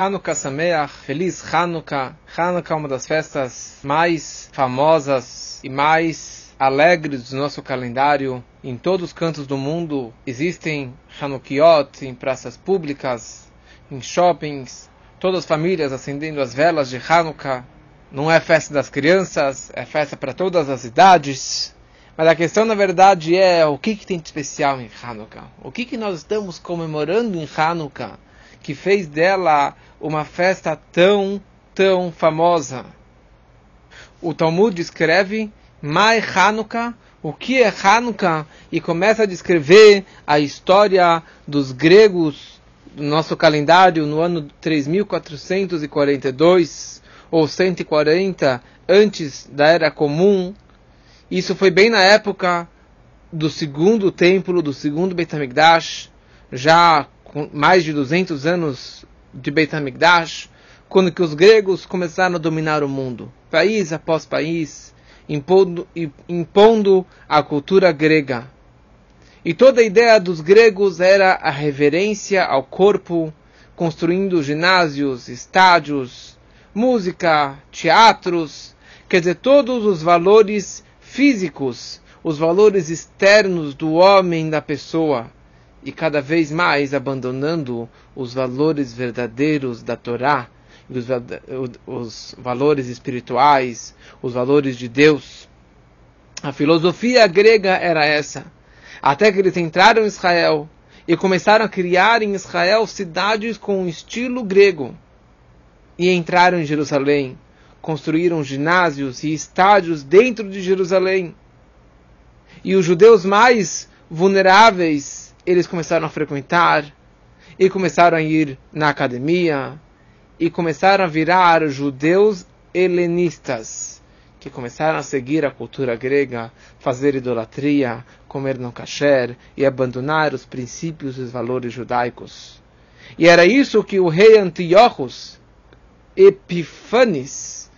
Hanukkah Sameach, feliz Hanukkah. Hanukkah é uma das festas mais famosas e mais alegres do nosso calendário. Em todos os cantos do mundo existem Hanukkiot em praças públicas, em shoppings, todas as famílias acendendo as velas de Hanukkah. Não é festa das crianças, é festa para todas as idades. Mas a questão, na verdade, é o que, que tem de especial em Hanukkah? O que, que nós estamos comemorando em Hanukkah? Que fez dela uma festa tão, tão famosa. O Talmud escreve Mai Hanukkah, o que é Hanukkah, e começa a descrever a história dos gregos do nosso calendário no ano 3442 ou 140 antes da Era Comum. Isso foi bem na época do segundo templo, do segundo Beit HaMikdash, já mais de 200 anos de Beit HaMikdash, quando que os gregos começaram a dominar o mundo, país após país, impondo, impondo a cultura grega. E toda a ideia dos gregos era a reverência ao corpo, construindo ginásios, estádios, música, teatros, quer dizer, todos os valores físicos, os valores externos do homem, da pessoa e cada vez mais abandonando os valores verdadeiros da Torá, os, os valores espirituais, os valores de Deus. A filosofia grega era essa. Até que eles entraram em Israel e começaram a criar em Israel cidades com um estilo grego. E entraram em Jerusalém, construíram ginásios e estádios dentro de Jerusalém. E os judeus mais vulneráveis eles começaram a frequentar e começaram a ir na academia e começaram a virar judeus helenistas que começaram a seguir a cultura grega, fazer idolatria, comer não kasher e abandonar os princípios e os valores judaicos. E era isso que o rei Antiochus Epifanes,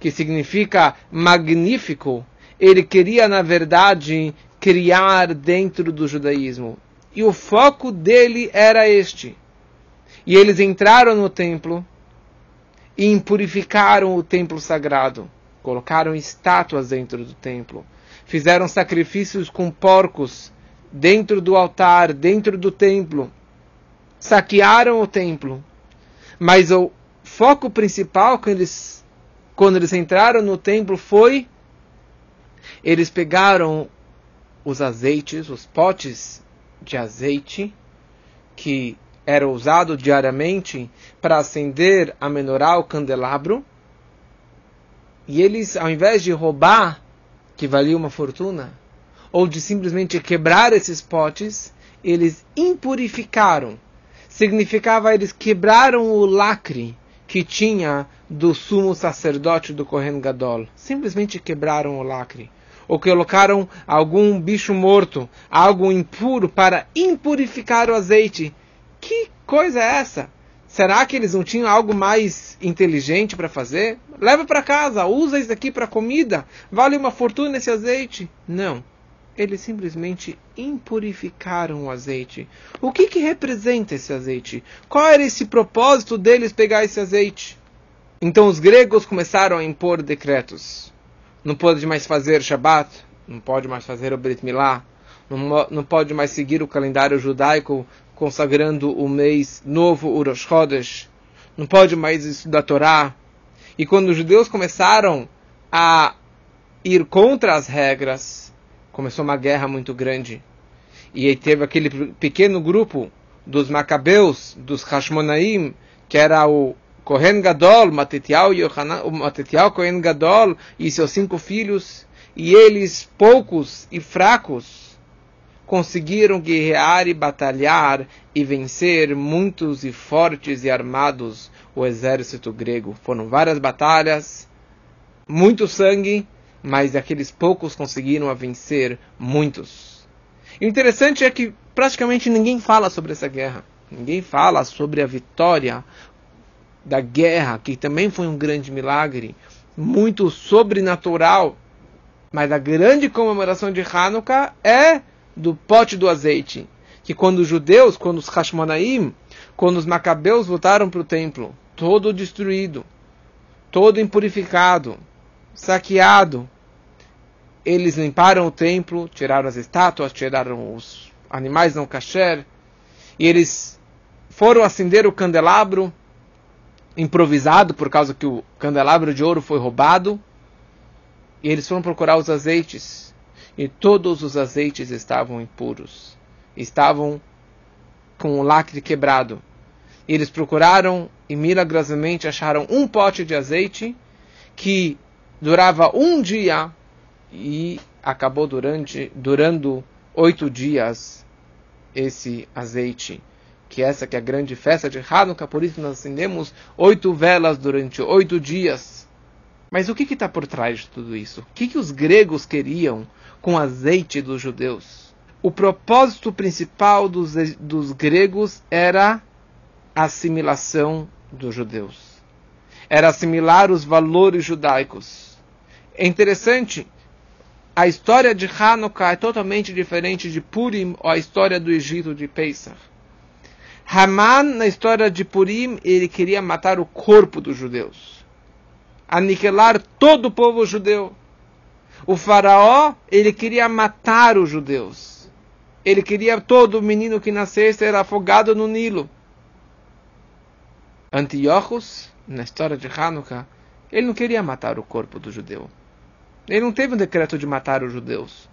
que significa magnífico, ele queria na verdade criar dentro do judaísmo e o foco dele era este. E eles entraram no templo e impurificaram o templo sagrado. Colocaram estátuas dentro do templo. Fizeram sacrifícios com porcos dentro do altar, dentro do templo. Saquearam o templo. Mas o foco principal quando eles, quando eles entraram no templo foi eles pegaram os azeites, os potes de azeite que era usado diariamente para acender a menorá, o candelabro. E eles, ao invés de roubar, que valia uma fortuna, ou de simplesmente quebrar esses potes, eles impurificaram. Significava eles quebraram o lacre que tinha do sumo sacerdote do Kohen Gadol. Simplesmente quebraram o lacre ou colocaram algum bicho morto, algo impuro para impurificar o azeite. Que coisa é essa? Será que eles não tinham algo mais inteligente para fazer? Leva para casa, usa isso aqui para comida. Vale uma fortuna esse azeite? Não. Eles simplesmente impurificaram o azeite. O que, que representa esse azeite? Qual era esse propósito deles pegar esse azeite? Então os gregos começaram a impor decretos não pode mais fazer Shabat, não pode mais fazer o Brit Milá, não, não pode mais seguir o calendário judaico consagrando o mês novo, o Rosh Chodesh, não pode mais estudar Torá. E quando os judeus começaram a ir contra as regras, começou uma guerra muito grande. E aí teve aquele pequeno grupo dos Macabeus, dos Hashmonaim, que era o Kohen Gadol, Matetiel, Matetiel Kohen Gadol e seus cinco filhos, e eles, poucos e fracos, conseguiram guerrear e batalhar e vencer muitos e fortes e armados o exército grego. Foram várias batalhas, muito sangue, mas aqueles poucos conseguiram vencer muitos. E o interessante é que praticamente ninguém fala sobre essa guerra. Ninguém fala sobre a vitória da guerra, que também foi um grande milagre, muito sobrenatural. Mas a grande comemoração de Hanukkah é do pote do azeite. que quando os judeus, quando os Hashmonaim, quando os Macabeus voltaram para o templo, todo destruído, todo impurificado, saqueado, eles limparam o templo, tiraram as estátuas, tiraram os animais não kasher, e eles foram acender o candelabro improvisado por causa que o candelabro de ouro foi roubado, e eles foram procurar os azeites, e todos os azeites estavam impuros, estavam com o lacre quebrado. E eles procuraram e milagrosamente acharam um pote de azeite que durava um dia e acabou durante, durando oito dias esse azeite. Que essa que é a grande festa de Hanukkah, por isso nós acendemos oito velas durante oito dias. Mas o que está por trás de tudo isso? O que, que os gregos queriam com azeite dos judeus? O propósito principal dos, dos gregos era a assimilação dos judeus. Era assimilar os valores judaicos. É interessante a história de Hanukkah é totalmente diferente de Purim ou a história do Egito de Pesach. Haman, na história de Purim, ele queria matar o corpo dos judeus. Aniquilar todo o povo judeu. O faraó, ele queria matar os judeus. Ele queria todo menino que nascesse ser afogado no Nilo. Antiochus, na história de Hanukkah, ele não queria matar o corpo do judeu. Ele não teve um decreto de matar os judeus.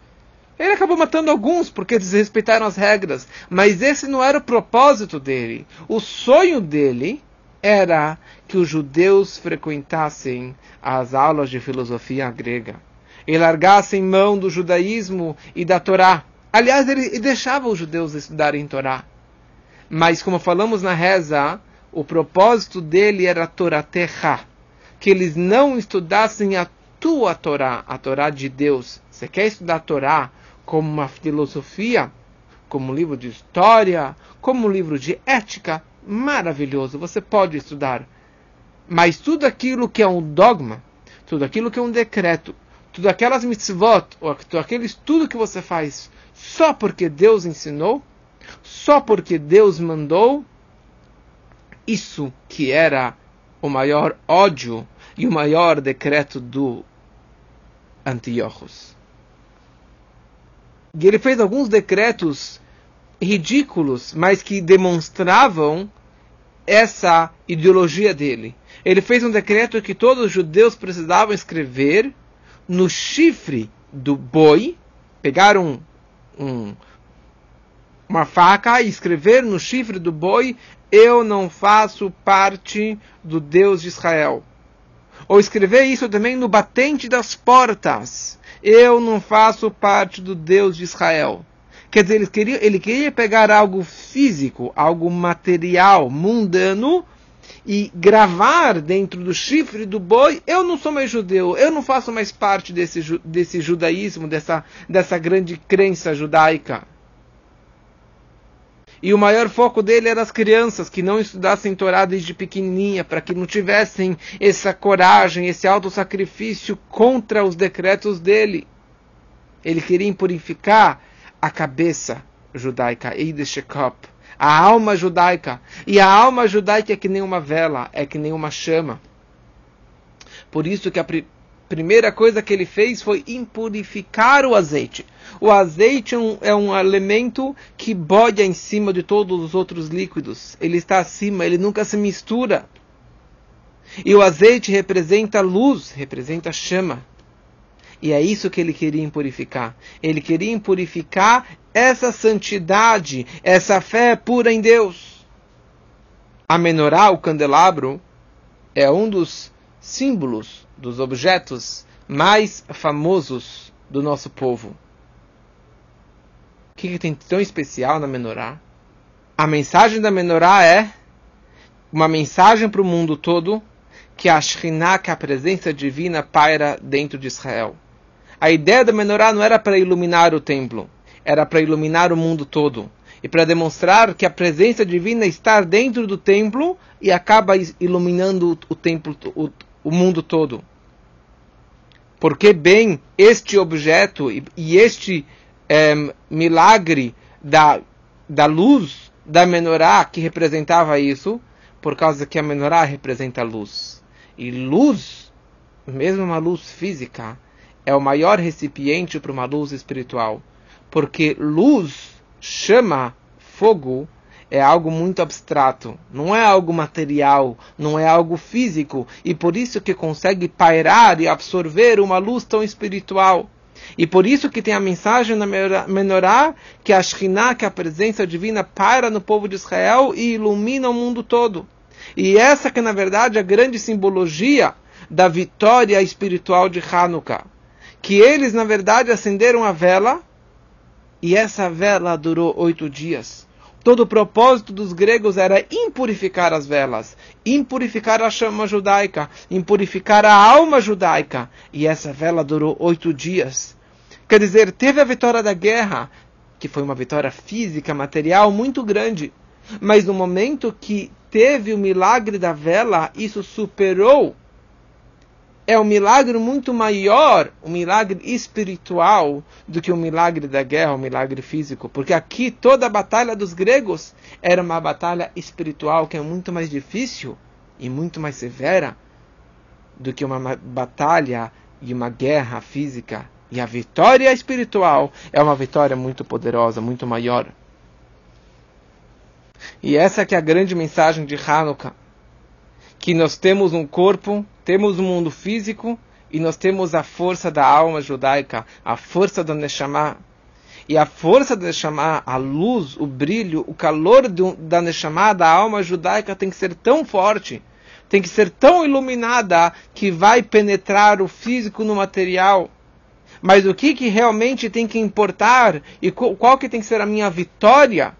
Ele acabou matando alguns porque desrespeitaram as regras, mas esse não era o propósito dele. O sonho dele era que os judeus frequentassem as aulas de filosofia grega e largassem mão do judaísmo e da Torá. Aliás, ele deixava os judeus estudarem Torá. Mas, como falamos na reza, o propósito dele era a Torá Terra, que eles não estudassem a tua Torá, a Torá de Deus. Você quer estudar a Torá como uma filosofia, como um livro de história, como um livro de ética? Maravilhoso, você pode estudar. Mas tudo aquilo que é um dogma, tudo aquilo que é um decreto, tudo aquelas mitzvot, ou aquele estudo que você faz só porque Deus ensinou, só porque Deus mandou, isso que era o maior ódio e o maior decreto do Antiochos. E ele fez alguns decretos ridículos, mas que demonstravam essa ideologia dele. Ele fez um decreto que todos os judeus precisavam escrever no chifre do boi, pegaram um, um, uma faca e escrever no chifre do boi: Eu não faço parte do Deus de Israel. Ou escrever isso também no batente das portas. Eu não faço parte do Deus de Israel. Quer dizer, ele queria, ele queria pegar algo físico, algo material, mundano, e gravar dentro do chifre do boi, eu não sou mais judeu, eu não faço mais parte desse, desse judaísmo, dessa, dessa grande crença judaica. E o maior foco dele era as crianças que não estudassem Torá desde pequenininha, para que não tivessem essa coragem, esse auto-sacrifício contra os decretos dele. Ele queria impurificar a cabeça judaica, Eideshekop, a alma judaica. E a alma judaica é que nem uma vela, é que nem uma chama. Por isso que a primeira coisa que ele fez foi impurificar o azeite. O azeite é um, é elemento que boia em cima de todos os outros líquidos. Ele está acima, ele nunca se mistura. E o azeite representa luz, representa chama. E é isso que ele queria impurificar. Ele queria impurificar essa santidade, essa fé pura em Deus. A menorá, o candelabro, é um dos símbolos dos objetos mais famosos do nosso povo. O que, que tem tão especial na menorá? A mensagem da menorá é uma mensagem para o mundo todo que a Shekhinah, que a presença divina, paira dentro de Israel. A ideia da menorá não era para iluminar o templo, era para iluminar o mundo todo. E para demonstrar que a presença divina está dentro do templo e acaba iluminando o templo, o, o mundo todo. Porque bem este objeto e, e este é, milagre da da luz da menorá que representava isso, por causa que a menorá representa luz. E luz, mesmo uma luz física, é o maior recipiente para uma luz espiritual. Porque luz chama fogo é algo muito abstrato, não é algo material, não é algo físico, e por isso que consegue pairar e absorver uma luz tão espiritual. E por isso que tem a mensagem na Menorá, que a Shekhinah, que a presença divina, paira no povo de Israel e ilumina o mundo todo. E essa que na verdade é a grande simbologia da vitória espiritual de Hanukkah. Que eles na verdade acenderam a vela, e essa vela durou oito dias. Todo o propósito dos gregos era impurificar as velas, impurificar a chama judaica, impurificar a alma judaica. E essa vela durou oito dias. Quer dizer, teve a vitória da guerra, que foi uma vitória física, material muito grande. Mas no momento que teve o milagre da vela, isso superou é um milagre muito maior, um milagre espiritual, do que o um milagre da guerra, o um milagre físico. Porque aqui toda a batalha dos gregos era uma batalha espiritual que é muito mais difícil e muito mais severa do que uma batalha e uma guerra física. E a vitória espiritual é uma vitória muito poderosa, muito maior. E essa que é a grande mensagem de Hanukkah que nós temos um corpo, temos um mundo físico e nós temos a força da alma judaica, a força do Neshama. E a força do Neshama, a luz, o brilho, o calor do, da Neshama, da alma judaica, tem que ser tão forte, tem que ser tão iluminada que vai penetrar o físico no material. Mas o que, que realmente tem que importar e qual, qual que tem que ser a minha vitória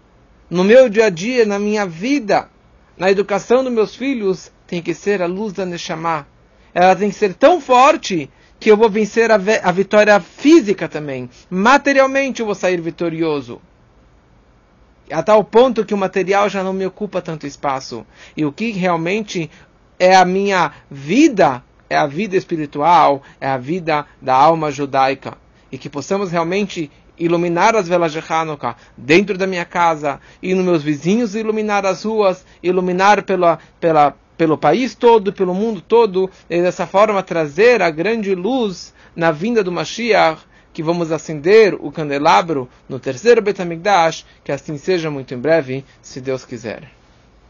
no meu dia a dia, na minha vida, na educação dos meus filhos, tem que ser a luz da Neshama. Ela tem que ser tão forte que eu vou vencer a, a vitória física também. Materialmente eu vou sair vitorioso. A tal ponto que o material já não me ocupa tanto espaço. E o que realmente é a minha vida, é a vida espiritual, é a vida da alma judaica. E que possamos realmente iluminar as velas de Hanukkah dentro da minha casa e nos meus vizinhos iluminar as ruas, iluminar pela, pela, pelo país todo, pelo mundo todo, e dessa forma trazer a grande luz na vinda do Mashiach, que vamos acender o candelabro no terceiro Betamigdash, que assim seja muito em breve, se Deus quiser.